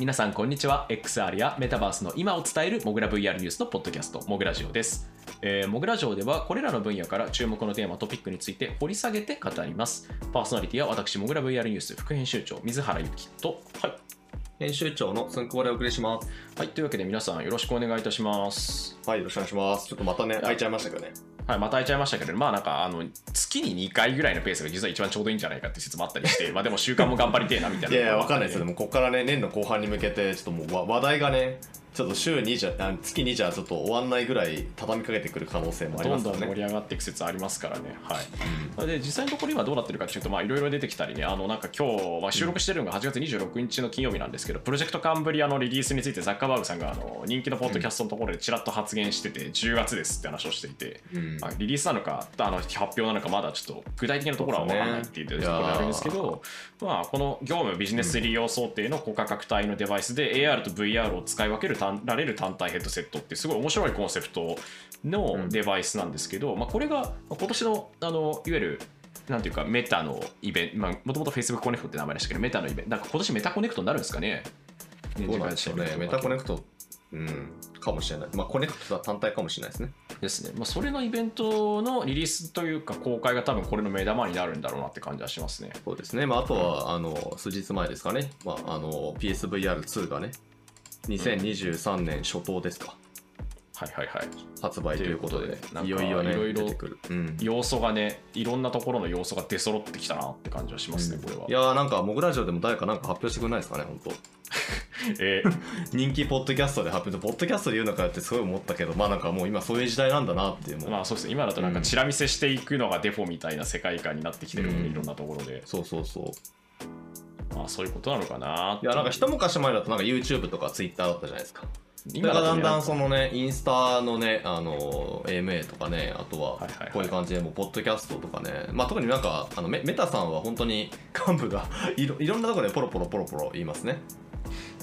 はい、皆さんこんにちは。XR やメタバースの今を伝えるモグラ VR ニュースのポッドキャスト、モグラジオです。えー、モグラジオではこれらの分野から注目のテーマ、トピックについて掘り下げて語ります。パーソナリティは私、モグラ VR ニュース副編集長、水原ゆきと、はい。編集長のすんくぼでお送りします。はい、というわけで皆さんよろしくお願いいたします。はい、よろしくお願いします。ちょっとまたね、開いちゃいましたけどね。はい、また会いちゃいましたけど、まあなんか、あの、月に2回ぐらいのペースが実は一番ちょうどいいんじゃないかって説もあったりして、まあでも週間も頑張りてえなみたいな。いやいや、わかんないですよ。でも、ここからね、年の後半に向けて、ちょっともう話題がね、ちょっと週2じゃ、あ月2じゃちょっと終わんないぐらい畳みかけてくる可能性もありどんますからね。どん盛り上がっていく説ありますからね。はい。で実際のところ今どうなってるかというと、まあいろいろ出てきたりね、あのなんか今日、まあ、収録してるのが8月26日の金曜日なんですけど、プロジェクトカンブリアのリリースについてザッカーバーグさんがあの人気のポッドキャストのところでちらっと発言してて、10月ですって話をしていて、うんまあリリースなのか、あの発表なのか、まだちょっと具体的なところは分からないっていうところであるんですけど、まあこの業務ビジネス利用想定の高価格帯のデバイスで AR と VR を使い分ける単られる単体ヘッドセットってすごい面白いコンセプトのデバイスなんですけど、まあ、これがまあ今年のあのいわゆるなんていうかメタのイベント、まあ、もともと Facebook コネクトって名前でしたけど、メタのイベント、なんか今年メタコネクトになるんですかね？どうなんでしょうね。メタコネクト、うん、かもしれない。まあ、コネクトは単体かもしれないですね。ですね。まあ、それのイベントのリリースというか、公開が多分これの目玉になるんだろうなって感じはしますね。そうですね。まあ、あとは、あの、数日前ですかね。まあ、あの、PSVR2 がね、2023年初頭ですか。はいはいはい。発売ということで、といよいよね、いろいろ出てくる。うん。要素がね、いろんなところの要素が出揃ってきたなって感じはしますね、これは。いやーなんか、モグラジオでも誰かなんか発表してくれないですかね、本当 えー人気ポッドキャストで発表ポッドキャストで言うのかよってすごい思ったけど、まあなんかもう今そういう時代なんだなっていうまあそうですね、今だとなんかチラ見せしていくのがデフォみたいな世界観になってきてるので、うんいろんなところで。そうそうそう。まあそういうことなのかないや、なんか一昔前だとなんか YouTube とか Twitter だったじゃないですか。今だだんだんとそのね、インスタのね、あの、AMA とかね、あとはこういう感じでもうポッドキャストとかね、まあ特になんか、あのメメタさんは本当に 幹部がいろいろんなところでポロポロポロポロ言いますね。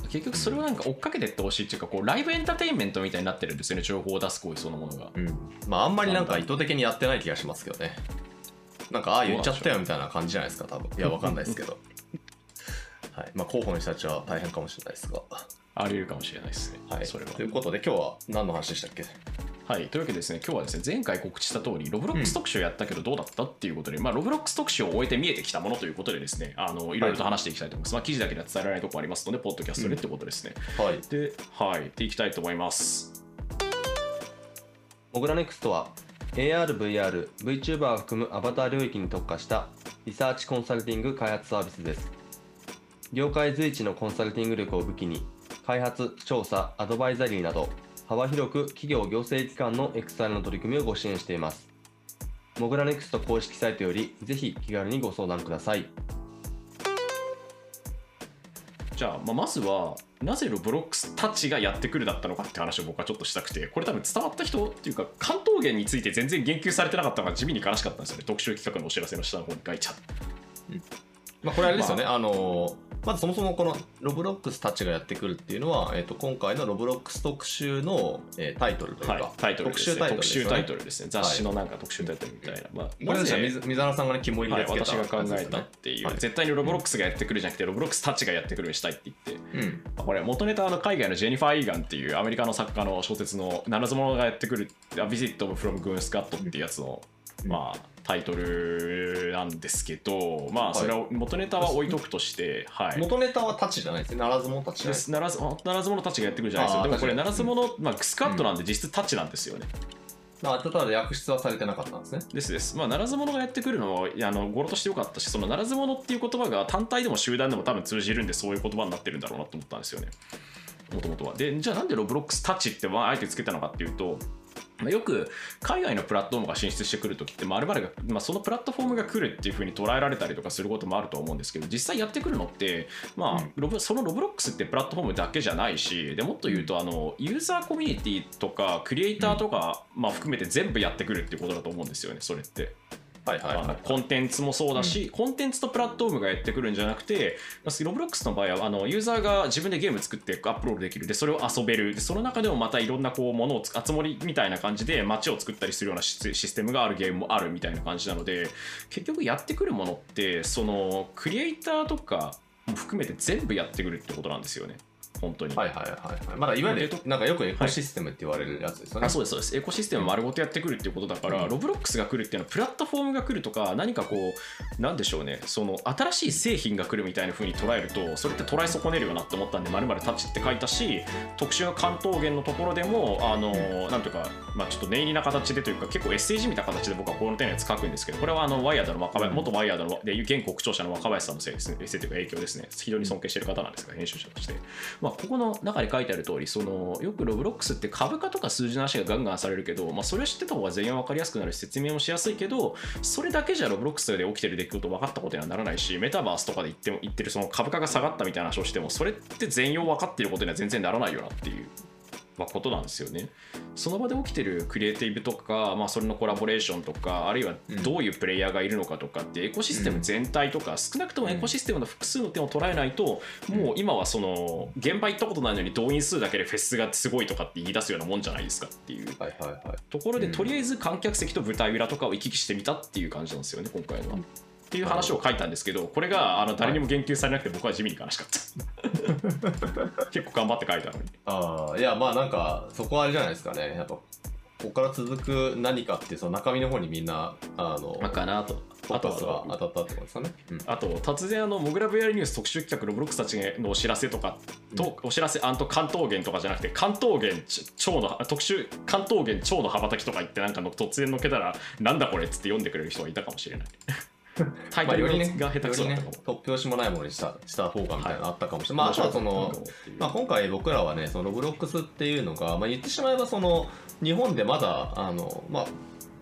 結局それをなんか追っかけてってほしいっていうかこうライブエンターテインメントみたいになってるんですよね情報を出す行為そのものがうん。まああんまりなんか意図的にやってない気がしますけどね。なんか、ああ言っちゃったよみたいな感じじゃないですか、多分。いや、わかんないですけど。はい。まあ候補の人たちは大変かもしれないですが。あり得るかもしれないですね、はい。それはということで今日は何の話でしたっけ？はいというわけでですね今日はですね前回告知した通りロブロックス特集やったけどどうだったっていうことで、まあロブロックス特集を終えて見えてきたものということでですねあのいろいろと話していきたいと思います、まあ記事だけでは伝えられないところありますのでポッドキャストでってことですね、はい。ではいでいきたいと思いますモグラネクストは AR、VR、VTuber を含むアバター領域に特化したリサーチコンサルティング開発サービスです。業界随一のコンサルティング力を武器に、開発、調査、アドバイザリーなど、幅広く企業行政機関の XR の取り組みをご支援しています。モグラネクスト公式サイトより、ぜひ気軽にご相談ください。じゃあ、まあ、まずはなぜロブロックスたちがやってくるだったのかって話を僕はちょっとしたくてこれ多分伝わった人っていうか関東圏について全然言及されてなかったのが地味に悲しかったんですよね特集企画のお知らせの下の方に書いちゃってまあ、これあれですよね、あのまずそもそもこのロブロックスたちがやってくるっていうのは、えっと今回のロブロックス特集の、えータイトルというか、はい、タイトルね、特集タイトルですよね。タイトルですね。雑誌のなんか特集タイトルみたいな、まあ、これですね、水水原さんがね、肝入りはい、でつけた私が考えたっていう、はい。絶対にロブロックスがやってくるじゃなくてロブロックスたちがやってくるにしたいって言って。うん。まあこれ元ネタはあの海外のジェニファー・イーガンっていうアメリカの作家の小説の「ならず者がやってくる」「A Visit from Goon Scat」っていうやつの、うんまあ、タイトルなんですけどまあそれを元ネタは置いとくとして、はい元ネタはタチじゃないですね。ならずもタチじゃないです。でならずならず者たちがやってくるじゃないですよあーでもこれならにず者、まあ、スカットなんで実質タッチなんですよね、まあ、ただ訳出はされてなかったんですね。ですです。まあ、ならず者がやってくるのも、いやあの語呂としてよかったし、そのならず者っていう言葉が単体でも集団でも多分通じるんで、そういう言葉になってるんだろうなと思ったんですよね。もともとは。で、じゃあなんでロブロックスタッチってまああえてつけたのかっていうと、まあ、よく海外のプラットフォームが進出してくるときって、まあ、我々が、まあ、そのプラットフォームが来るっていうふうに捉えられたりとかすることもあると思うんですけど、実際やってくるのって、まあうんロブそのロブロックスってプラットフォームだけじゃないし、でもっと言うとあの、ユーザーコミュニティとか、クリエイターとか、まあ、含めて全部やってくるっていうことだと思うんですよね、それって。はいはいはい。コンテンツもそうだし、コンテンツとプラットフォームがやってくるんじゃなくて、ロブロックスの場合はあのユーザーが自分でゲーム作ってアップロードできるでそれを遊べるでその中でもまたいろんなこうものをつ集まりみたいな感じで街を作ったりするようなシスシステムがあるゲームもあるみたいな感じなので結局やってくるものってそのクリエイターとかも含めて全部やってくるってことなんですよね。本当に。はいはいはいはい。まだいわゆる、なんかよくエコシステムって言われるやつですよね。あそうですそうです。エコシステム丸ごとやってくるっていうことだから、うん。ロブロックスが来るっていうのはプラットフォームが来るとか何かこうなんでしょうね。その新しい製品が来るみたいな風に捉えるとそれって捉え損ねるよなって思ったんで「まるタッチ」って書いたし特殊な関東源のところでもあのなんというか、まあ、ちょっと念入りな形でというか結構 SAG みたいな形で僕はこの手のやつ書くんですけどこれはあのワイヤードの若林、元ワイヤードので現黒鳥社の若林さんのせいですね。エッセイというか影響ですね。非常に尊敬している方なんですが編集者として、まあ、まここの中に書いてある通りそのよくロブロックスって株価とか数字の話がガンガンされるけど、まあ、それを知ってた方が全員分かりやすくなるし説明もしやすいけどそれだけじゃロブロックスで起きてる出来事分かったことにはならないしメタバースとかで言っても言ってるその株価が下がったみたいな話をしてもそれって全容分かってることには全然ならないよなっていう。まあ、ことなんですよね。その場で起きてるクリエイティブとか、まあ、それのコラボレーションとかあるいはどういうプレイヤーがいるのかとかってエコシステム全体とか、少なくともエコシステムの複数の点を捉えないと、もう今はその現場行ったことないのに動員数だけでフェスがすごいとかって言い出すようなもんじゃないですかっていう。はいはいはい。ところで、うん。とりあえず観客席と舞台裏とかを行き来してみたっていう感じなんですよね今回の。は。っていう話を書いたんですけどこれがあの誰にも言及されなくて僕は地味に悲しかった。結構頑張って書いたのに。ああ、いやまあなんか、そこはあれじゃないですかね。やっぱ、ここから続く何かってその中身の方にみんな、あの、まあかなと。あとは当たったってことですかね。うん。あと突然あのモグラ VR ニュース特集企画ロブロックスたちのお知らせとかと、お知らせ関東源とかじゃなくて関東源超の特集関東源超の羽ばたきとか言ってなんかの突然のけたらなんだこれっつって読んでくれる人がいたかもしれないタイまあ、トルよりね、が下手くそだったかも突拍子もないものにしたした方がみたいなのあったかもしれない。まあ、あとはそのまあ、今回僕らはね、そのロブロックスっていうのが、まあ、言ってしまえばその日本でまだあの、まあ、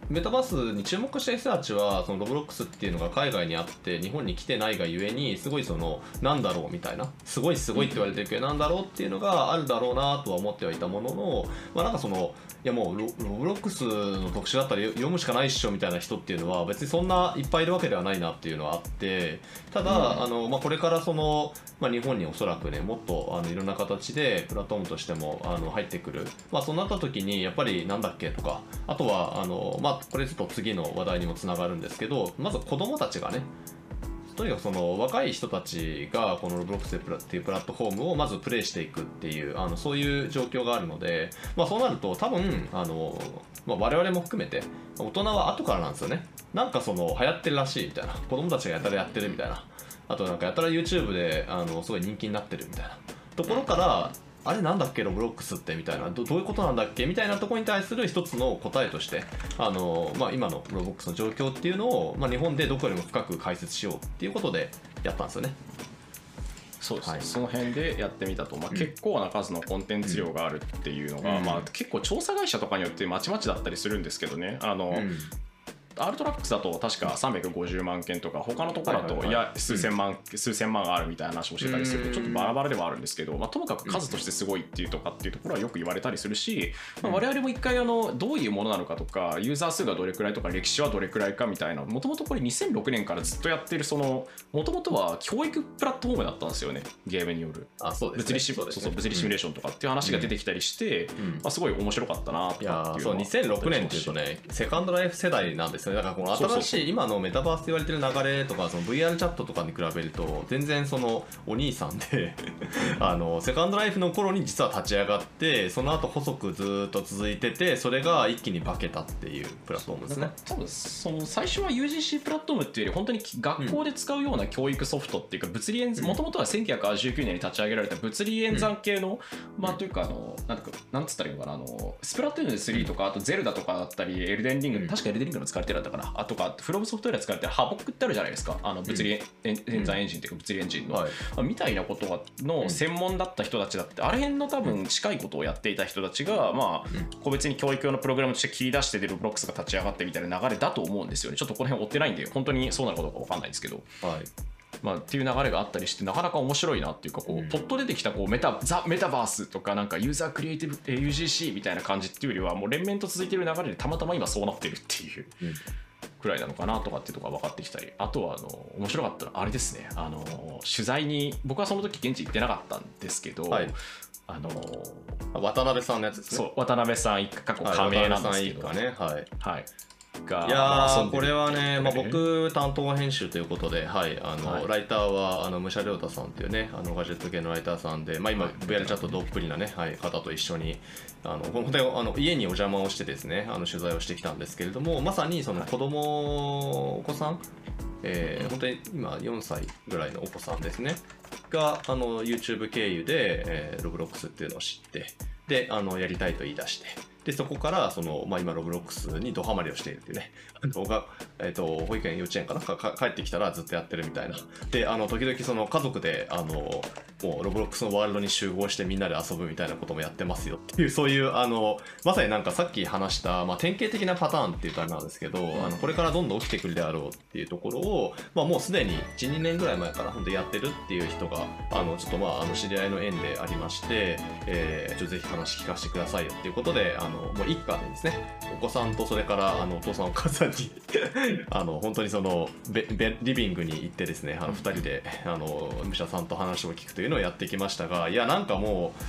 メタバースに注目した人たちはそのロブロックスっていうのが海外にあって日本に来てないがゆえにすごいそのなんだろうみたいなすごいすごいって言われてるけどなんだろうっていうのがあるだろうなとは思ってはいたもののまあなんかそのいやもうロロブロックスの特集だったら読むしかないっしょみたいな人っていうのは別にそんないっぱいいるわけではないなっていうのはあってただ、あのまあ、これからその、まあ、日本におそらくねもっとあのいろんな形でプラットフォームとしてもあの入ってくる、まあ、そうなった時にやっぱりなんだっけとかあとはあの、まあ、これちょっと次の話題にもつながるんですけどまず子供たちがねとにかくその若い人たちがこのロブロックスっていうプラットフォームをまずプレイしていくっていうあのそういう状況があるので、まあ、そうなると多分あの、まあ、我々も含めて大人は後からなんですよね。なんかその流行ってるらしいみたいな。子供たちがやたらやってるみたいな。あとなんかやたら YouTube であのすごい人気になってるみたいな。ところからあれなんだっけロブロックスってみたいなどどういうことなんだっけみたいなところに対する一つの答えとしてあの、まあ、今のロブロックスの状況っていうのを、まあ、日本でどこよりも深く解説しようっていうことでやったんですよね。そうですね、はい。その辺でやってみたと、まあ、結構な数のコンテンツ量があるっていうのが、うん。まあ、結構調査会社とかによってまちまちだったりするんですけどね。あの、うんアルトラックスだと確か350万件とか他のところだとはいや数千万、数千万あるみたいな話もしてたりするちょっとバラバラではあるんですけど、まあ、ともかく数としてすごいっていうとかっていうところはよく言われたりするし、まあ、我々も一回あのどういうものなのかとかユーザー数がどれくらいとか歴史はどれくらいかみたいなもともとこれ2006年からずっとやってるそのもともとは教育プラットフォームだったんですよねゲームによる。物理シミュレーションとかっていう話が出てきたりして、うん。まあ、すごい面白かったなとかっていうのは。2006年っていうとねセカンドライフ世代なんですよね。だからこの新しい今のメタバースって言われてる流れとかその VR チャットとかに比べると全然そのお兄さんで あのセカンドライフの頃に実は立ち上がってその後細くずーっと続いててそれが一気に化けたっていうプラットフォームですね。多分その最初は UGC プラットフォームっていうより本当に学校で使うような教育ソフトっていうか物理演うん。もともとは1989年に立ち上げられた物理演算系の、まあというかあのなんなんつったらいいのかなあのスプラトゥーン3とかあとゼルダとかだったりエルデンリング、うん。確かエルデンリングの使われてだったかな。あとかフロムソフトウェアで使われてるハボックってあるじゃないですか。あの物理演演算エンジンっていうか物理エンジンの、はい。まあみたいなことの専門だった人たちだって、あれ辺の多分近いことをやっていた人たちが、まあ、個別に教育用のプログラムとして切り出してでロブロックスが立ち上がってみたいな流れだと思うんですよね。ちょっとこの辺追ってないんで、本当にそうなのかどうか分かんないんですけど。はいまあ、っていう流れがあったりしてなかなか面白いなっていうかこう、うん。ポッと出てきたこうメタザ・メタバースとかなんかユーザークリエイティブえー UGC みたいな感じっていうよりはもう連綿と続いてる流れでたまたま今そうなってるっていううん。くらいなのかなとかっていうところが分かってきたりあとはあの面白かったのはあれですね。あの取材に僕はその時現地行ってなかったんですけど、はい。あの渡辺さんのやつですね。そう渡辺さん一家過去はい加盟なんですけど、渡辺さん一家ね。はい。はい、がいやこれはね、まあ、ええ僕担当編集ということで、はいあのはい。ライターはあの武者亮太さんっていうねあのガジェット系のライターさんで、まあ、今はい。VR チャットどっぷりな、ねはい、方と一緒にあの本当にあの家にお邪魔をしてですねあの取材をしてきたんですけれどもまさにその子供、お子さんえー本当に今4歳ぐらいのお子さんですねがあの YouTube 経由で、えー、ロブロックスっていうのを知ってであのやりたいと言い出してでそこからその、まあ、今ロブロックスにドハマりをしているっていうねあのが、えー、と保育園幼稚園かなかか帰ってきたらずっとやってるみたいな。であの時々その家族であのもうロブロックスのワールドに集合してみんなで遊ぶみたいなこともやってますよっていうそういうあのまさになんかさっき話した、まあ、典型的なパターンっていうとあれなんですけど、あのこれからどんどん起きてくるであろうっていうところを、まあ、もうすでに12年ぐらい前から本当やってるっていう人があのちょっとまああの知り合いの縁でありまして、えーちょっとぜひ話聞かせてくださいよっていうことであのもう一家でですね。お子さんとそれからあのお父さんお母さんに あの本当にそのベベリビングに行ってですねあの2人であの武者さんと話を聞くというのをやってきましたがいやなんかもう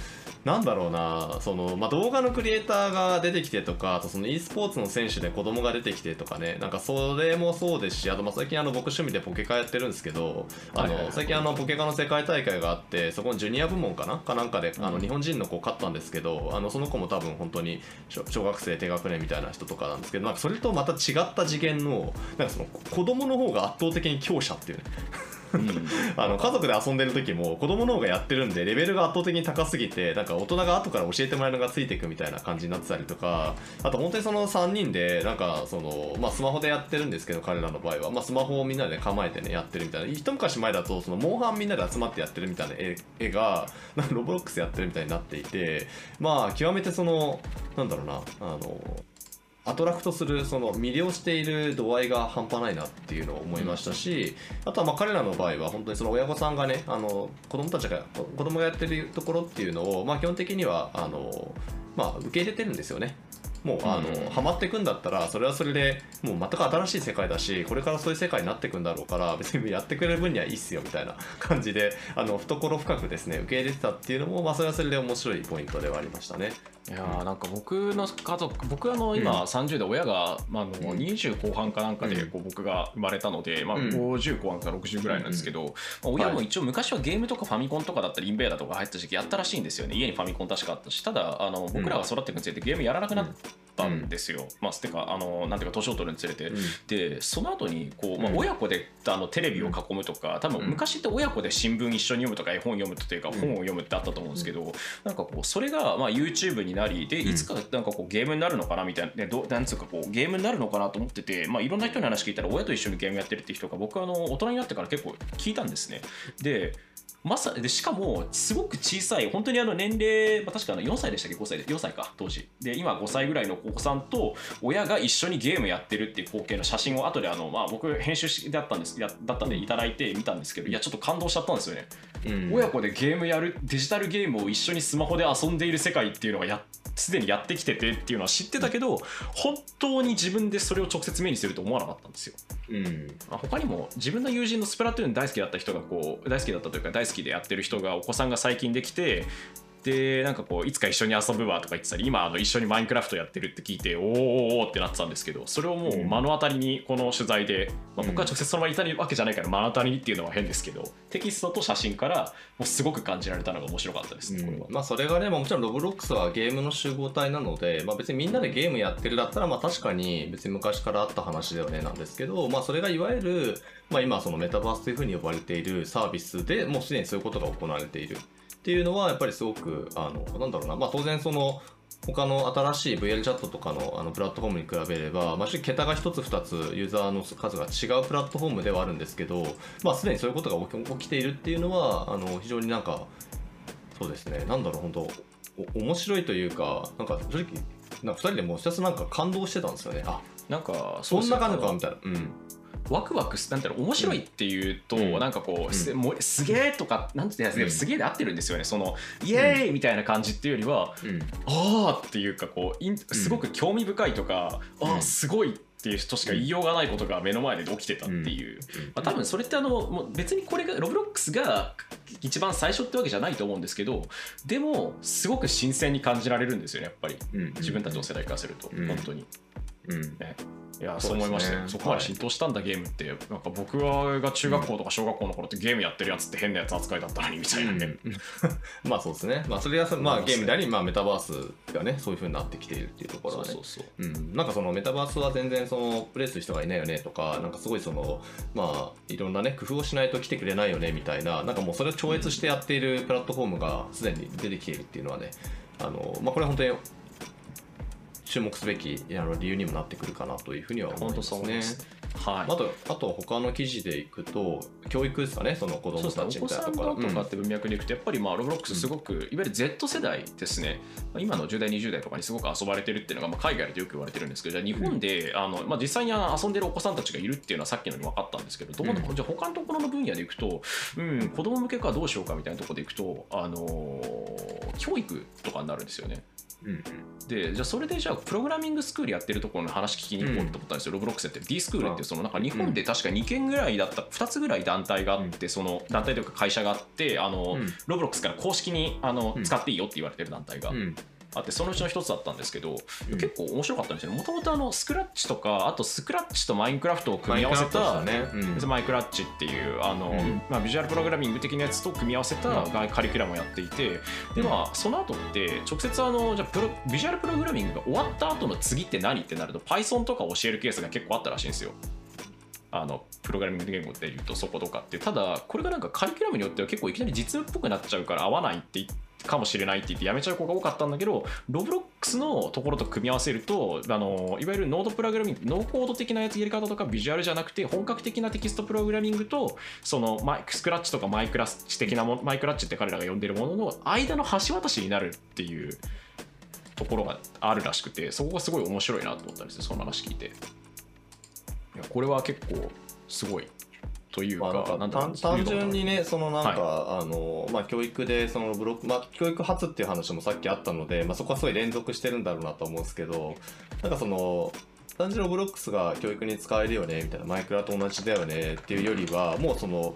なんだろうなその、まあ、動画のクリエイターが出てきてとかあとその e スポーツの選手で子供が出てきてとかねなんかそれもそうですしあとまあ最近あの僕趣味でポケカやってるんですけどあの最近あのポケカの世界大会があってそこのジュニア部門かな？かなんかであの日本人の子勝ったんですけどあのその子も多分本当に小小学生低学年みたいな人とかなんですけどなんかそれとまた違った次元のなんかその子供の方が圧倒的に強者っていうね。うんあの家族で遊んでる時も子供の方がやってるんでレベルが圧倒的に高すぎてなんか大人が後から教えてもらえるのがついていくみたいな感じになってたりとかあと本当にその3人でなんかその、まあ、スマホでやってるんですけど彼らの場合は、まあ、スマホをみんなで構えてねやってるみたいな。一昔前だとそのモンハンみんなで集まってやってるみたいな絵がなんかロボロックスやってるみたいになっていてまあ極めてそのなんだろうなあのアトラクトするその魅了している度合いが半端ないなっていうのを思いましたし、あとはまあ彼らの場合は本当にその親御さんがねあの子供たちが子供がやってるところっていうのを、まあ、基本的にはあの、まあ、受け入れてるんですよね。もうあの、うんハマっていくんだったらそれはそれでもう全く新しい世界だしこれからそういう世界になっていくんだろうから別にやってくれる分にはいいっすよみたいな 感じであの懐深くですね受け入れてたっていうのも、まあ、それはそれで面白いポイントではありましたね。いやーなんか僕の家族僕あの今30で親が、まあ、あのうん。20後半かなんかでうん。こう僕が生まれたので、まあ、うん。50後半から60ぐらいなんですけど、まあ、親も一応昔はゲームとかファミコンとかだったりインベーダーとか入った時期やったらしいんですよね。家にファミコン確かあったしただあの僕らが育っていくにつれてゲームやらなくなったんですよ、まあてかあのなんていうか年を取るにつれて、でその後にこう、まあ、うん。親子であのテレビを囲むとか多分うん昔って親子で新聞一緒に読むとか絵本読むというかうん。本を読むってあったと思うんですけど、なんかこうそれがまあ YouTube になりでいつかなんかこうゲームになるのかなみたいな、ね、どうなんつうかこうゲームになるのかなと思ってて、まあ、いろんな人に話聞いたら親と一緒にゲームやってるって人が僕はあの大人になってから結構聞いたんですね。でまさでしかもすごく小さい本当にあの年齢、まあ、確かあの4歳でしたっけ？5歳で。4歳か当時。で今5歳ぐらいのお子さんと親が一緒にゲームやってるっていう光景の写真を後であの、まあ、僕編集しだったんですやだったんでいただいて見たんですけどいやちょっと感動しちゃったんですよね。うん。親子でゲームやるデジタルゲームを一緒にスマホで遊んでいる世界っていうのがやすでにやってきててっていうのは知ってたけど本当に自分でそれを直接目にすると思わなかったんですよ。うん。まあ、他にも自分の友人のスプラトゥーン大好きだった人がこう大好きだったというか大好きでやってる人がお子さんが最近できてでなんかこういつか一緒に遊ぶわとか言ってたり今あの一緒にマインクラフトやってるって聞いておーおーおーってなってたんですけどそれをもう目の当たりにこの取材で、まあ、僕は直接その場にいたわけじゃないから目の当たりにっていうのは変ですけどテキストと写真からもうすごく感じられたのが面白かったですね、これは。まあそれがね、まあ、もちろんロブロックスはゲームの集合体なので、まあ、別にみんなでゲームやってるだったらまあ確かに別に昔からあった話だよねなんですけど、まあ、それがいわゆる、まあ、今そのメタバースというふうに呼ばれているサービスでもうすでにそういうことが行われているっていうのはやっぱりすごくあのなんだろうな、まあ、当然その他の新しい VR チャットとかのあのプラットフォームに比べれば、まあ、桁が1つ2つユーザーの数が違うプラットフォームではあるんですけど、まあ、すでにそういうことが起き起きているっていうのはあの非常になんかそうですね、なんだろう、本当、お面白いというか、なんか正直、なんか2人でもうひたすらなんか感動してたんですよね。あなんかそんな感じかみたいな。うん。ワクワクすなんていうの面白いっていうと、うん。なんかこう、うん。すもうすげえとかなんていうんですかうん。すげえで合ってるんですよねそのイエーイみたいな感じっていうよりは、うん。ああっていうかこうすごく興味深いとか、あうん。あすごいっていう人しか言いようがないことが目の前で起きてたっていう、まあ、多分それってあのもう別にこれがロブロックスが一番最初ってわけじゃないと思うんですけどでもすごく新鮮に感じられるんですよねやっぱり。うん。自分たちの世代からすると、うん。本当に。いうん。ね。いやそうう思いましたよ。そこまで浸透したんだ、ゲームってなんか僕が中学校とか小学校の頃ってゲームやってるやつって変なやつ扱いだったのにみたいなね、うん まあそうですね。まあそれはさ、まあゲームであり、まあメタバースがね、そういう風になってきているっていうところはね。そうそうそう。うん、なんかそのメタバースは全然そのプレイする人がいないよねとか、なんかすごいその、まあいろんなね、工夫をしないと来てくれないよねみたいな、なんかもうそれを超越してやっているプラットフォームがすでに出てきているっていうのはね、あの、まあこれは本当に注目すべきあの理由にもなってくるかなというふうには思いますね。すはい、あと、あと他の記事でいくと、教育ですかね、その子供たちみたいなとことかって文脈でいくとやっぱりまあロブロックスすごく、いわゆる Z 世代ですね。まあ今の10代20代とかにすごく遊ばれてるっていうのがまあ海外でよく言われてるんですけどじゃあ日本で、あのまあ、実際に遊んでるお子さんたちがいるっていうのはさっきのに分かったんですけどどうなの、うん。じゃあ他のところの分野でいくと、うん、子供向けかどうしようかみたいなところでいくと、あのー教育とかになるんですよね。うんうん。でじゃあそれでじゃあプログラミングスクールやってるところの話聞きに行こうと思ったんですよ、ロブロックスやってる D スクールっていうそのなんか日本で確か2件ぐらいだった2つぐらい団体があってその団体というか会社があってあの、うんロブロックスから公式にあのうん使っていいよって言われてる団体がうんあってそのうちの一つだったんですけど、うん。結構面白かったんですよね。もともとあのスクラッチとかあとスクラッチとマインクラフトを組み合わせたマインクラフトでしたねうん。マイクラッチっていうあの、うん。まあ、ビジュアルプログラミング的なやつと組み合わせたうんカリキュラムをやっていて、でまあその後って直接あのじゃあプロビジュアルプログラミングが終わった後の次って何ってなると Python とか教えるケースが結構あったらしいんですよ。あのプログラミング言語でいうとそことかってただこれがなんかカリキュラムによっては結構いきなり実務っぽくなっちゃうから合わないってってかもしれないって言ってやめちゃう子が多かったんだけどロブロックスのところと組み合わせるとあのいわゆるノードプログラミングノーコード的なやつやり方とかビジュアルじゃなくて本格的なテキストプログラミングとそのマイスクラッチとかマイクラッチ的なもマイクラッチって彼らが呼んでるものの間の橋渡しになるっていうところがあるらしくてそこがすごい面白いなと思ったんですよその話聞いて。いやこれは結構すごいというか,、まあ、か単単純にね、そのなんか、あの、まあ、教育で、そのブロック、まあ、教育発っていう話もさっきあったので、まあ、そこはすごい連続してるんだろうなと思うんですけど、なんかその、単純にロブロックスが教育に使えるよね、みたいな、マイクラと同じだよねっていうよりは、もうその、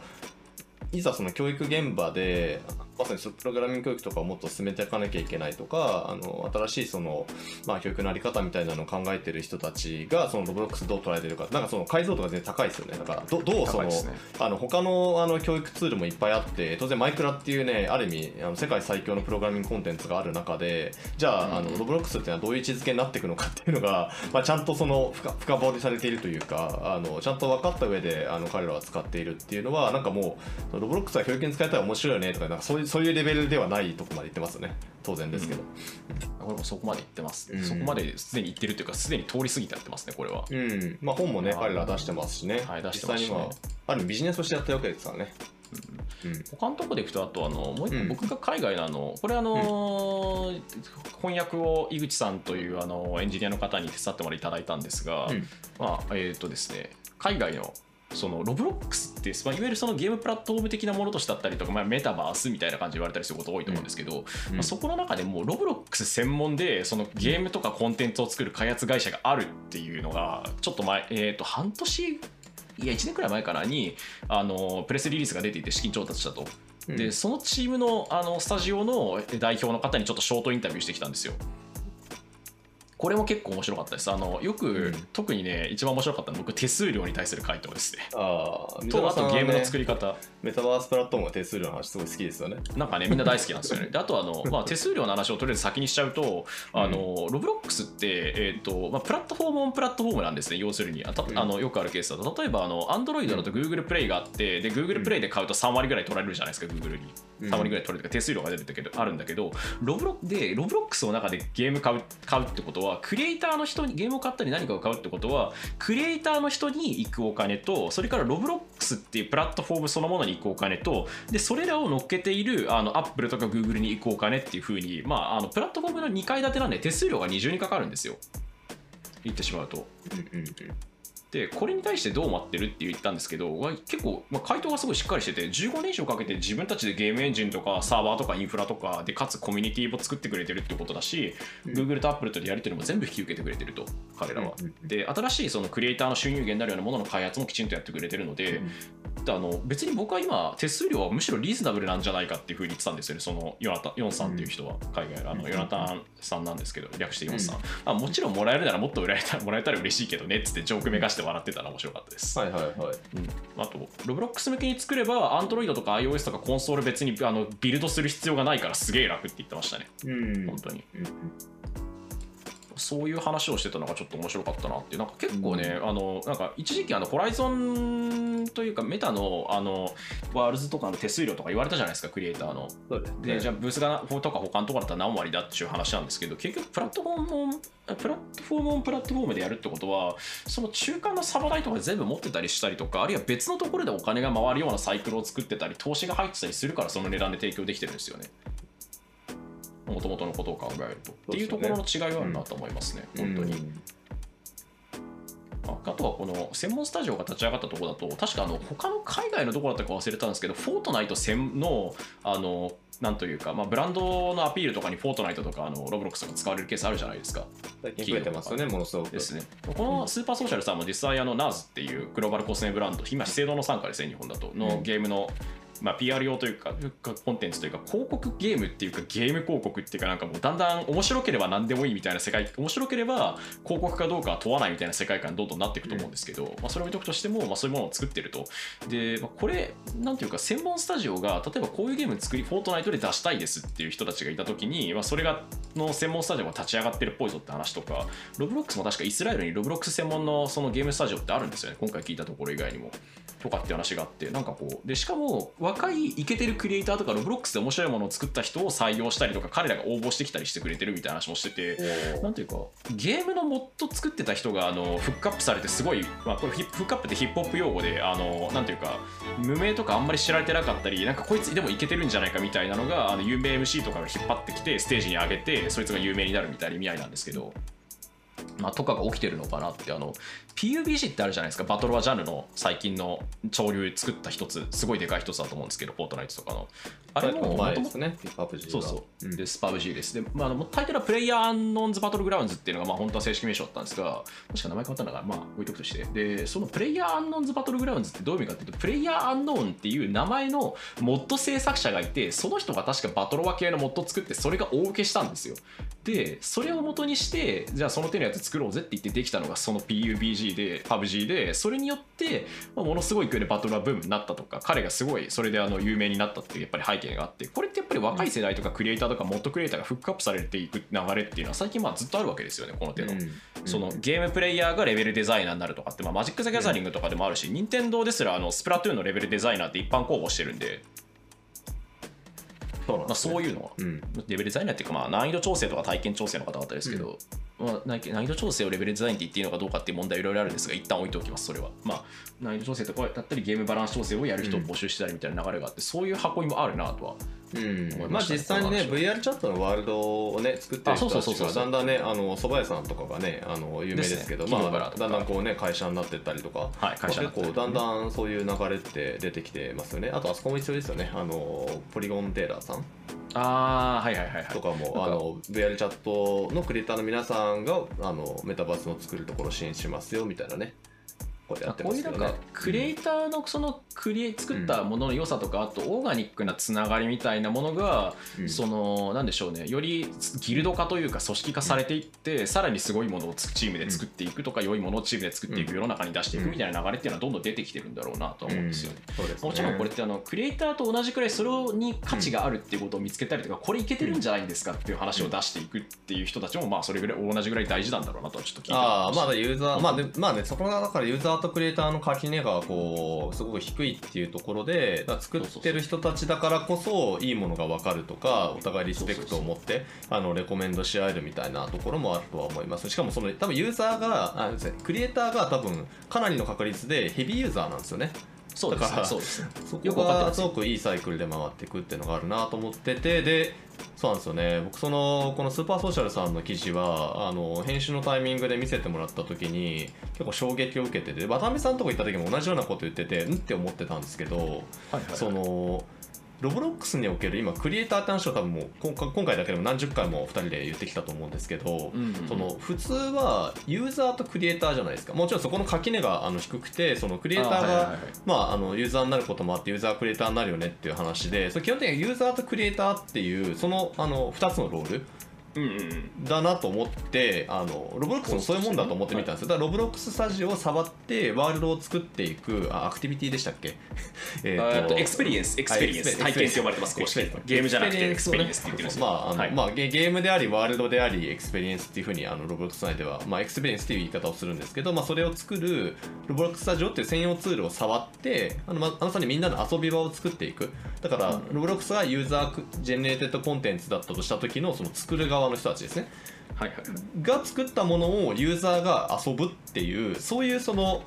いざその教育現場で、まさにプログラミング教育とかをもっと進めていかなきゃいけないとか、あの、新しいその、まあ、教育のあり方みたいなのを考えてる人たちが、そのロブロックスどう捉えてるか、なんかその解像度が全然高いですよね。だから、どどうその、ねあの他のあの教育ツールもいっぱいあって当然マイクラっていうねある意味あの世界最強のプログラミングコンテンツがある中でじゃあ,、あのロブロックスっていうのはどういう位置づけになっていくのかっていうのが、まあ、ちゃんとその深深掘りされているというかあのちゃんと分かった上であの彼らは使っているっていうのはなんかもうロブロックスは教育に使えたら面白いよねとかなんかそういうそういうレベルではないとこまで言ってますよね。当然ですけど。これもそこまで言ってます、うん。そこまですでに言ってるというかすでに通り過ぎてやってますねこれは、うん。まあ、本もね彼ら出してますしね、はい出してますしね。実際にはあるビジネスとしてやってるわけですからね。うん。他のとこでいくとあとあのもう一うん。個僕が海外のあのこれあのー翻訳を井口さんというあのエンジニアの方に手伝ってもらいいただいたんですが、うん。まあえっ、とですね海外のそのロブロックスって、まあ、いわゆるそのゲームプラットフォーム的なものとしてだったりとか、まあ、メタバースみたいな感じで言われたりすること多いと思うんですけど、うんまあ、そこの中でもうロブロックス専門でそのゲームとかコンテンツを作る開発会社があるっていうのがちょっと前、えー、と半年いや1年くらい前かなにあのプレスリリースが出ていて資金調達したと。うんでそのチームのあのスタジオの代表の方にちょっとショートインタビューしてきたんですよ。これも結構面白かったです。あのよく、うん特にね、一番面白かったのは僕、手数料に対する回答ですね。ああ、と、あとゲームの作り。り方。メタバースプラットフォームが手数料の話すごい好きですよね。なんかね、みんな大好きなんですよね。であとあの、まあ、手数料の話をとりあえず先にしちゃうと、あのロブロックスって、えーとまあ、プラットフォームオンプラットフォームなんですね、要するに。ああのよくあるケースだと、例えばあの Android だと Google プレイがあって、で Google プレイで買うと3割ぐらい取られるじゃないですか、Google に。3割ぐらい取れるとか手数料が出るけどあるんだけどロブロでロブロックスの中でゲーム買う買うってことはクリエイターの人にゲームを買ったり何かを買うってことはクリエイターの人に行くお金とそれからロブロックスっていうプラットフォームそのものに行くお金とでそれらを乗っけているあのアップルとかグーグルに行くお金っていうふうに、まあ、あのプラットフォームの2階建てなんで手数料が二重にかかるんですよ言ってしまうと。うんうんうんでこれに対してどう思ってるって言ったんですけどわ結構、まあ、回答がすごいしっかりしてて15年以上かけて自分たちでゲームエンジンとかサーバーとかインフラとかでかつコミュニティも作ってくれてるってことだし、うん。Google と Apple とのやり取りも全部引き受けてくれてると彼らは。うんうんで新しいそのクリエイターの収入源になるようなものの開発もきちんとやってくれてるので、ってあの別に僕は今手数料はむしろリーズナブルなんじゃないかっていうふうに言ってたんですよねそのヨナタヨンさんっていう人は。海外のあのヨナタンさんなんですけど略してヨンさん、あもちろんもらえるならもっと売られたもらえたら嬉しいけどねっつってジョークめかして笑ってたの面白かったです、はいはいはい。うん、あとロブロックス向けに作れば Android とか iOS とかコンソール別にあのビルドする必要がないからすげえ楽って言ってましたね。うん。本当に。うんそういう話をしてたのがちょっと面白かったなっていうなんか結構ね、あのなんか一時期あのホライゾンというかメタのあのワールズとかの手数料とか言われたじゃないですかクリエイターの。ですね。でじゃあブースがとか他のところだったら何割だっていう話なんですけど結局プラットフォームをプラットフォームをプラットフォームでやるってことはその中間のサバ代とか全部持ってたりしたりとかあるいは別のところでお金が回るようなサイクルを作ってたり投資が入ってたりするからその値段で提供できてるんですよねもともとのことを考えると、っていうところの違いはあるなと思いますね、本当に。ああとはこの専門スタジオが立ち上がったところだと確かあの他の海外のどこだったか忘れたんですけどフォートナイト専のあのなんというか、まあ、ブランドのアピールとかにフォートナイトとかあのロブロックスとか使われるケースあるじゃないですか。最近増えてますよねものすごく。ですね。このスーパーソーシャルさんも実際あの NARS っていうグローバルコスメブランド今資生堂の傘下ですね日本だとのゲームの、まあ、PR 用というかコンテンツというか広告ゲームっていうかゲーム広告っていうかなんかもうだんだん面白ければ何でもいいみたいな世界面白ければ広告かどうかは問わないみたいな世界観どんどんなっていくと思うんですけど、まあ、それを置いとくとしても、まあ、そういうものを作ってるとで、まあ、これなんていうか専門スタジオが例えばこういうゲーム作りフォートナイトで出したいですっていう人たちがいた時に、まあ、それがの専門スタジオが立ち上がってるっぽいぞって話とかロブロックスも確かイスラエルにロブロックス専門のそのゲームスタジオってあるんですよね今回聞いたところ以外にも。とかって話があってなんかこうでしかも若いイケてるクリエイターとかロブロックスで面白いものを作った人を採用したりとか彼らが応募してきたりしてくれてるみたいな話もしててなんていうかゲームのモッド作ってた人があのフックアップされてすごい、まあ、これフックアップってヒップホップ用語であのなんていうか無名とかあんまり知られてなかったりなんかこいつでもいけてるんじゃないかみたいなのがあの有名 MC とかが引っ張ってきてステージに上げてそいつが有名になるみたいな意味合いなんですけど。まあ、とかが起きてるのかなってあの PUBG ってあるじゃないですか。バトルワジャンルの最近の潮流作った一つ。すごいでかい一つだと思うんですけどフォートナイトとかの。あれも前ですねパブ G そうそう、ん。でスパブ G です。で、まあ、タイトルはプレイヤーアンノンズバトルグラウンズっていうのがまあ本当は正式名称だったんですが確か名前変わったんだからまあ置いとくとして。でそのプレイヤーアンノンズバトルグラウンズってどういう意味かっていうとプレイヤーアンノーンっていう名前のモッド制作者がいてその人が確かバトロワ系のモッドを作ってそれが大受けしたんですよ。でそれを元にしてじゃあその手のやつ作ろうぜって言ってできたのがその PUBG で PUBG でそれによって、まあ、ものすごい勢いでバトルはブームになったとか彼がすごいそれであの有名になったっていうやっぱり背景があってこれってやっぱり若い世代とかクリエイターとかモッドクリエイターがフックアップされていく流れっていうのは最近まあずっとあるわけですよねこの手の。そのゲームプレイヤーがレベルデザイナーになるとかって、まあ、マジック・ザ・ギャザリングとかでもあるし、任天堂ですらあのスプラトゥーンのレベルデザイナーって一般公募してるんで、まあ、そうなんですね。そういうのは、うん。レベルデザイナーっていうか、まあ、難易度調整とか体験調整の方々ですけど、まあ、難易度調整をレベルデザインって言っていいのかどうかっていう問題いろいろあるんですが一旦置いておきますそれは、まあ、難易度調整とかだったりゲームバランス調整をやる人を募集したりみたいな流れがあって、そういう箱にもあるなとはうん。まあ実際にね VR チャットのワールドをね作ってる人たちがだんだんねあの蕎麦屋さんとかがねあの有名ですけどまあだんだんこうね会社になってったりとかはいまあ会社結構だんだんそういう流れって出てきてますよね。あとあそこも一緒ですよね。あのポリゴンテーラーさん。ああはいはいはいはい。とかもあの VR チャットのクリエイターの皆さんがあのメタバースの作るところを支援しますよみたいなねこうやってこますけどねういうなんかクリエイターのそのクリエ作ったものの良さとかあとオーガニックなつながりみたいなものがうん。そのなんでしょうね。よりギルド化というか組織化されていってさらにすごいものをチームで作っていくとか良いものをチームで作っていく世の中に出していくみたいな流れっていうのはどんどん出てきてるんだろうなとは思うんですよね。もちろんこれってあのクリエイターと同じくらいそれに価値があるっていうことを見つけたりとかこれいけてるんじゃないんですかっていう話を出していくっていう人たちもまあそれぐらい同じぐらい大事なんだろうなとはちょっと聞いてああまだだユーザーまあでまあねそこがだからユーザーとクリエイターの垣根がこうすごく低いっていうところで作ってる人たちだからこそいいものが分かるとかお互いリスペクトを持ってあのレコメンドし合えるみたいなところもあるとは思います。しかもその多分ユーザーがあクリエイターが多分かなりの確率でヘビーユーザーなんですよね。そうですだからねそうですね。そよくす。ごくいいサイクルで回っていくっていうのがあるなと思っててでそうなんです。よね僕そのこのスーパーソーシャルさんの記事はあの編集のタイミングで見せてもらった時に結構衝撃を受けてて渡辺さんとこ行った時も同じようなこと言っててうんって思ってたんです。けど、はいはいはいそのロブロックスにおける今クリエイターって話を多分もう今回今回だけでも何十回も2人で言ってきたと思うんですけど、うん。うんその普通はユーザーとクリエイターじゃないですか。もちろんそこの垣根があの低くてそのクリエイターがユーザーになることもあってユーザークリエイターになるよねっていう話でそれ基本的にはユーザーとクリエイターっていうそのあの2つのロールだなと思ってあのロブロックスもそういうもんだと思ってみたんですよ。だからロブロックススタジオを触ってワールドを作っていくあアクティビティでしたっけ？えっとエクスペリエンスエクスペリエンスはい体験って呼ばれてます公式。にゲームじゃなくてエクスペリエンスって言ってるんですよ。まああのはい。まあ、ゲゲームでありワールドでありエクスペリエンスっていうふうにあのロブロックス内では、まあ、エクスペリエンスっていう言い方をするんですけど、まあ、それを作るRoblox Studio っていう専用ツールを触ってあのままさにみんなの遊び場を作っていく。だから、 Roblox が user generated content だったとした時のその作る側の人たちですね。はいはい。が作ったものをユーザーが遊ぶっていうそういうその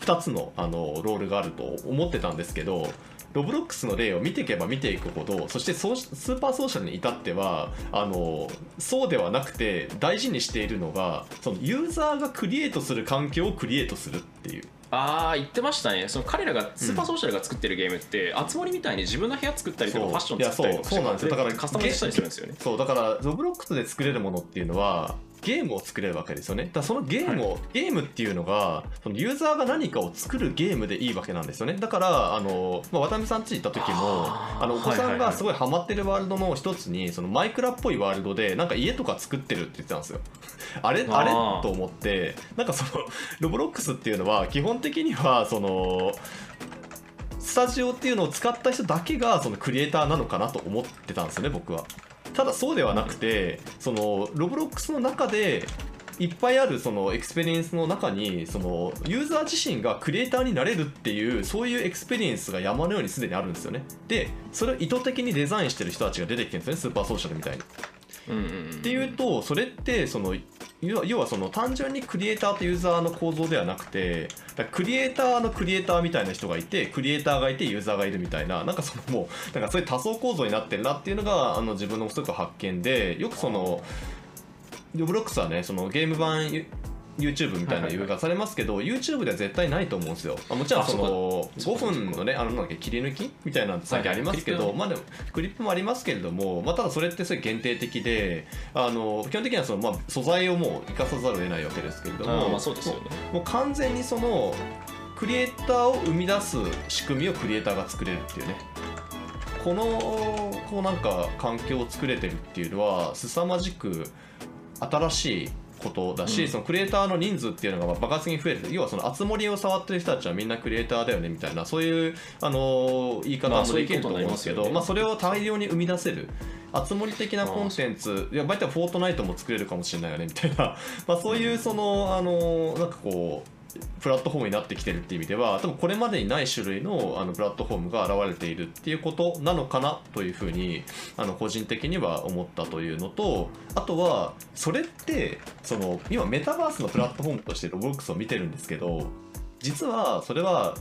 2つのあのロールがあると思ってたんですけど Roblox の例を見ていけば見ていくほどそして Supersocial に至ってはあのそうではなくて大事にしているのがそのユーザーがクリエイトする環境をクリエイトするっていうああ言ってましたね。その彼らがスーパーソーシャルが作ってるゲームって、あつ森みたいに自分の部屋作ったりとかファッション作ったりとかそう。なんですよ。だからカスタマイズしたりするんですよね。そう。だからロブロックスで作れるものっていうのはゲームを作れるわけですよね。だからそのゲームを、ゲームっていうのがそのユーザーが何かを作るゲームでいいわけなんですよね。だからあの、まあ、渡辺さん家行った時もあのお子さんはいはいはい。がすごいハマってるワールドの一つにそのマイクラっぽいワールドでなんか家とか作ってるって言ってたんですよ。あれあれ？と思ってなんかその Roblox っていうのは基本的にはそのスタジオっていうのを使った人だけがそのクリエイターなのかなと思ってたんですよね僕はただそうではなくてその Roblox の中でいっぱいあるそのエクスペリエンスの中にそのユーザー自身がクリエイターになれるっていうそういうエクスペリエンスが山のようにすでにあるんですよね。でそれを意図的にデザインしてる人たちが出てきてるんですね Supersocial みたいに。っていうとそれってその要はその単純にクリエイターとユーザーの構造ではなくてクリエイターのクリエイターみたいな人がいてクリエイターがいてユーザーがいるみたいななんかそのもうなんかそういう多層構造になってるなっていうのがあの自分のすごく発見でよくそのロブロックスはねそのゲーム版 YouTube みたいな言うがされますけど、YouTube では絶対ないと思うんですよ。あもちろんそのあそうか5分のねあのなんだっけ切り抜きみたいなのさっきありますけど、まあでもクリップもありますけれども、まあ、ただそれってすごい限定的であの基本的にはその、まあ、素材をもう生かさざるを得ないわけですけれどもまあそうですよね。もう完全にそのクリエイターを生み出す仕組みをクリエイターが作れるっていうね。このこうなんか環境を作れてるっていうのは凄まじく新しいことだし、うん。そのクリエイターの人数っていうのがまあ爆発的に増える。要はその熱盛を触ってる人たちはみんなクリエイターだよねみたいなそういう、あの言い方まあもできると思うんですけど、まあ、それを大量に生み出せる熱盛的なコンテンツいや場合によってはフォートナイトも作れるかもしれないよねみたいな、まあ、そういうそのあのなんかこうプラットフォームになってきてるっていう意味では多分これまでにない種類のあのプラットフォームが現れているっていうことなのかなというふうにあの個人的には思ったというのとあとはそれってその今メタバースのプラットフォームとしてロボックスを見てるんですけど実はそれは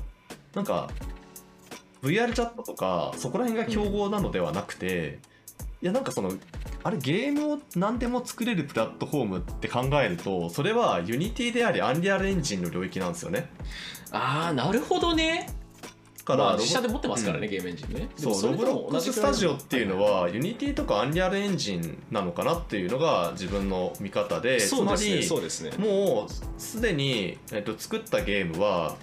なんか VR チャットとかそこら辺が競合なのではなくて、いやなんかそのあれゲームを何でも作れるプラットフォームって考えるとそれは Unity であり Unreal Engine の領域なんですよね。ああなるほどね。だから、まあ自社で持ってますからね、うん。ゲームエンジンね。そう Roblox Studio っていうのはは Unity とか Unreal Engine なのかなっていうのが自分の見方でつまそうですねりそうですね。もうすでに、えっと、作ったゲームは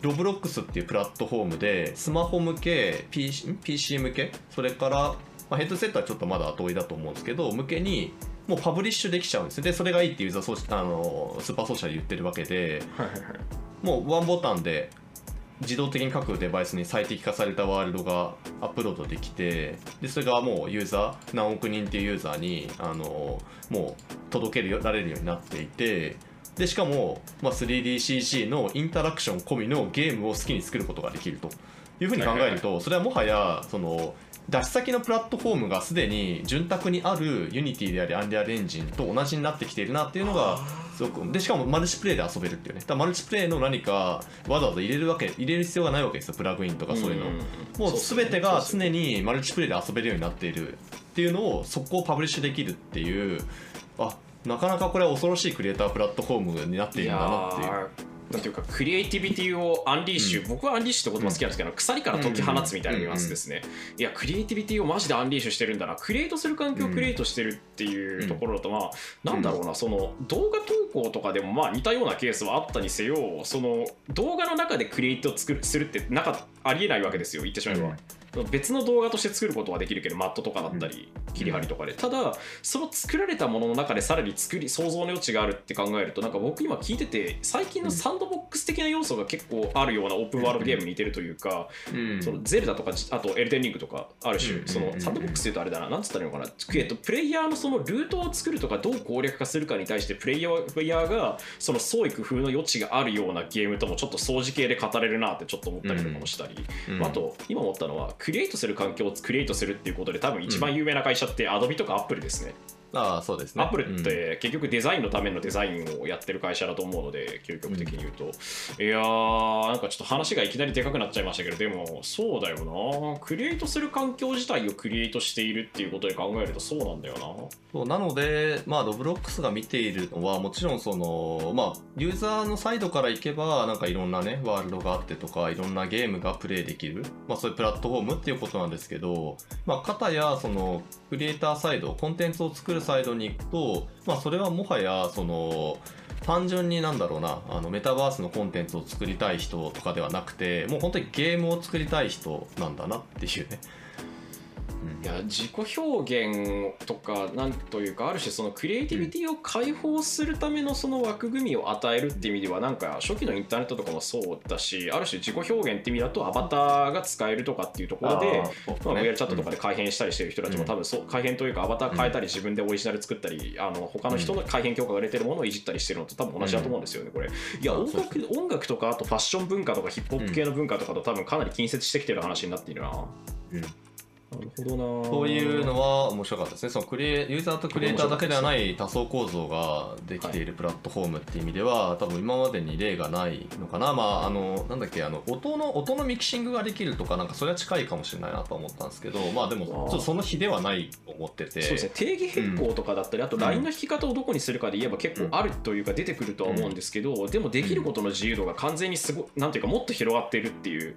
Roblox っていうプラットフォームでスマホ向け PC, PC 向けそれから、まあ、ヘッドセットはちょっとまだ後追いだと思うんですけど向けにもう publish できちゃうんですよ。でそれがいいってユーザーソーシあの Supersocial で言ってるわけではいはいはい。もうワンボタンで自動的に各デバイスに最適化されたワールドがアップロードできてでそれがもうユーザー何億人っていうユーザーにあのもう届けられるようになっていてでしかも、まあ、3DCG のインタラクション込みのゲームを好きに作ることができるというふうに考えるとそれはもはやその出し先のプラットフォームがすでに潤沢にある Unity であり Unreal Engine と同じになってきているなっていうのがすごくでしかもマルチプレイで遊べるっていうね。だマルチプレイの何かわざわざ入れるわけ入れる必要がないわけですよ。プラグインとかそういうの、もう全てが常にマルチプレイで遊べるようになっているっていうのを速攻パブリッシュできるっていう。あなかなかこれは恐ろしいクリエイタープラットフォームになっているんだなっていうなんていうかクリエイティビティを unleash、うん、僕は unleash って言葉好きなんですけど、鎖から解き放つみたいなニュアンスですね、いやクリエイティビティをマジで unleash してるんだな。クリエイトする環境をクリエイトしてるっていうところだとまあ、なんだろうなその動画投稿とかでもまあ似たようなケースはあったにせよその動画の中でクリエイトを作るするってなかありえないわけですよ言ってしまえば。別の動画として作ることはできるけど MADとかだったり切り張りとかで。ただその作られたものの中でさらに作り想像の余地があるって考えるとなんか僕今聞いてて最近のサンドボックス的な要素が結構あるようなオープンワールドゲームに似てるというか、そのゼルダとかあとエルデンリングとかある種そのサンドボックスっていうとあれだな何つったらいいのかな、えっと、プレイヤーのそのルートを作るとかどう攻略化するかに対してプレイヤープレイヤーがその創意工夫の余地があるようなゲームともちょっと相似系で語れるなってちょっと思ったりとかもしたり、あと今思ったのはクリエイトする環境をクリエイトするっていうことで多分一番有名な会社ってアドビとかアップルですね。ああそうですね。アップルって結局デザインのためのデザインをやってる会社だと思うので、究極的に言うと。うん、いやー、なんかちょっと話がいきなりでかくなっちゃいましたけど、でもそうだよな。クリエイトする環境自体をクリエイトしているっていうことで考えるとそうなんだよな。そうなので、まあ、ロブロックスが見ているのは、もちろんその、まあ、ユーザーのサイドから行けば、なんかいろんなね、ワールドがあってとか、いろんなゲームがプレイできる、まあ、そういうプラットフォームっていうことなんですけど、まあ、かや、その、クリエイターサイド、コンテンツを作るサイドに行くと、まあ、それはもはや、その、単純になんだろうな、あのメタバースのコンテンツを作りたい人とかではなくて、もう本当にゲームを作りたい人なんだなっていうね。いや自己表現とかなんというかある種そのクリエイティビティを解放するためのその枠組みを与えるっていう意味ではなんか初期のインターネットとかもそうだしある種自己表現って意味だとアバターが使えるとかっていうところでまあ、VR チャットとかで改変したりしてる人たちも多分そう改変というかアバター変えたり自分でオリジナル作ったりあの他の人の改変許可が出てるものをいじったりしてるのと多分同じだと思うんですよねこれ。いや音楽音楽とかあとファッション文化とかヒップホップ系の文化とかと多分かなり近接してきてる話になっているな。うんそういうのは面白かったですね。そのクリエユーザーとクリエイターだけではない多層構造ができているプラットフォームっていう意味では、はい、多分今までに例がないのかな。まああのなんだっけあの音の音のミキシングができるとかなんかそれは近いかもしれないなと思ったんですけどまあでもちょっとその日ではないと思ってて。そうですね。定義変更とかだったり、うん、あと LINE の引き方をどこにするかで言えば結構あるというか出てくるとは思うんですけど、うん、でもできることの自由度が完全にすごなんていうかもっと広がっているっていう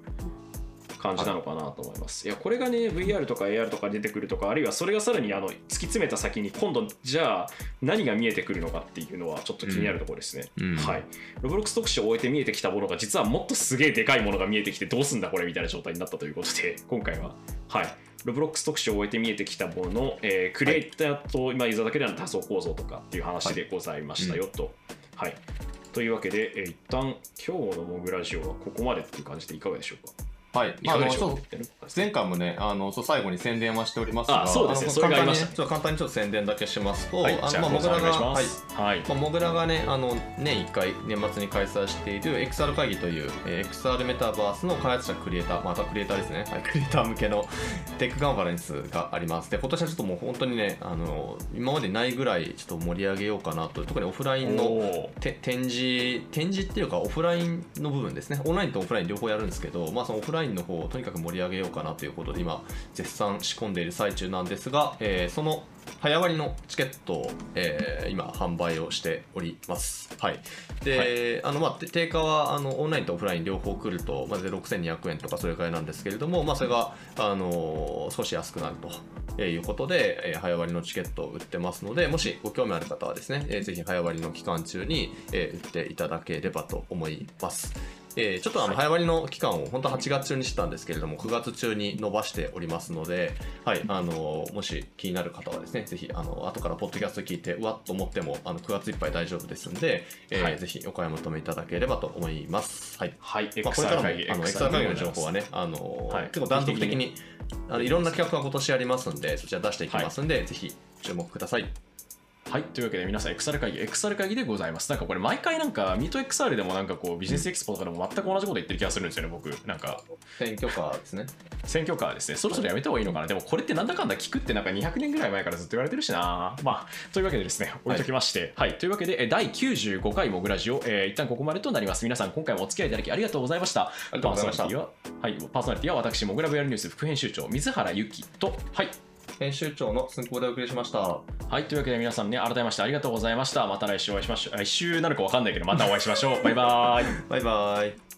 感じなのかなと思います。いや、これがね、VR とか AR とか出てくるとか、あるいはそれがさらにあの突き詰めた先に、今度、じゃあ何が見えてくるのかっていうのは、ちょっと気になるところですね。うん、はい。ロブロックス特集を終えて見えてきたものが、実はもっとすげえでかいものが見えてきて、どうすんだこれみたいな状態になったということで、今回は、はい。ロブロックス特集を終えて見えてきたもの、えー、クリエイターと、今、ユーザーだけでは多層構造とかっていう話でございましたよと。はい、はいというわけで、えー、一旦今日のモグラジオはここまでっていう感じでいかがでしょうか？はい。あの、そう、前回もね、あの、そう、最後に宣伝はしておりますが、あそうですね、それがありました。ちょっと簡単にちょっと宣伝だけしますと、はい、あの、まあ、モグラが、はい。はい。まあ、モグラがね、あの、年1回、年末に開催している XR 会議という、えー、XR メタバースの開発者クリエイター、またクリエイターですね。はい、クリエイター向けの テックカンファレンスがあります。で、今年はちょっともう本当にね、あの、今までないぐらいちょっと盛り上げようかなと、特にオフラインの展示、展示っていうかオフラインの部分ですね。オンラインとオフライン両方やるんですけど、まあそのオフラインの方をとにかく盛り上げようかなということで今絶賛仕込んでいる最中なんですが、えー、その早割のチケットを、えー、今販売をしております。はい。で、はい、あの、まあ、定価は、あの、オンラインとオフライン両方来ると、まず6200円とかそれくらいなんですけれども、まあ、それが、あの少し安くなるということで、えー、早割のチケットを売ってますので、もしご興味ある方はですね、えー、ぜひ早割の期間中に、えー、売っていただければと思います。えー、ちょっとあの早割の期間を本当は8月中にしてたんですけれども、9月中に伸ばしておりますので、はい、あのもし気になる方はですね、ぜひ、あの後からポッドキャスト聞いて、うわっと思っても、あの9月いっぱい大丈夫ですんで、えー、はい、ぜひお買い求めいただければと思います。はい。はい、まあ、これからも、あの、XR 会議の情報はね、あの、はい、結構断続的に、あのいろんな企画が今年ありますんで、そちら出していきますんで、はい、ぜひ注目ください。はい。というわけで皆さん XR 会議、XR 会議でございます。なんかこれ毎回なんかミート XR でもなんかこうビジネスエキスポとかでも全く同じこと言ってる気がするんですよね、僕。なんか。選挙カーですね。選挙カーですね。そろそろやめた方がいいのかな。でもこれってなんだかんだ聞くってなんか200年ぐらい前からずっと言われてるしな。まあ、というわけでですね、置いときまして。はい、はい。というわけで、第95回モグラジオ、えー、一旦ここまでとなります。皆さん今回もお付き合いいただきありがとうございました。ありがとうございました。はい、パーソナリティは私、モグラ VR ニュース副編集長、水原由紀と、はい。編集長の寸法でお送りしました。はい、というわけで皆さんね、改めましてありがとうございました。また来週お会いしましょう。来週なるかわかんないけど、またお会いしましょう。バイバーイ。バイバイ。